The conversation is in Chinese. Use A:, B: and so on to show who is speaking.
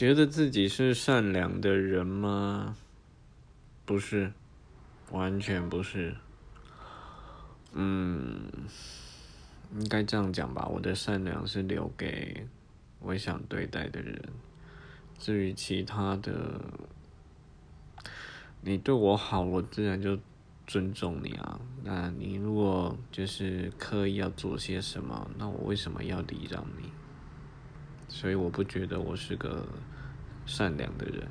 A: 觉得自己是善良的人吗？不是，完全不是。嗯，应该这样讲吧。我的善良是留给我想对待的人。至于其他的，你对我好，我自然就尊重你啊。那你如果就是刻意要做些什么，那我为什么要礼让你？所以我不觉得我是个善良的人。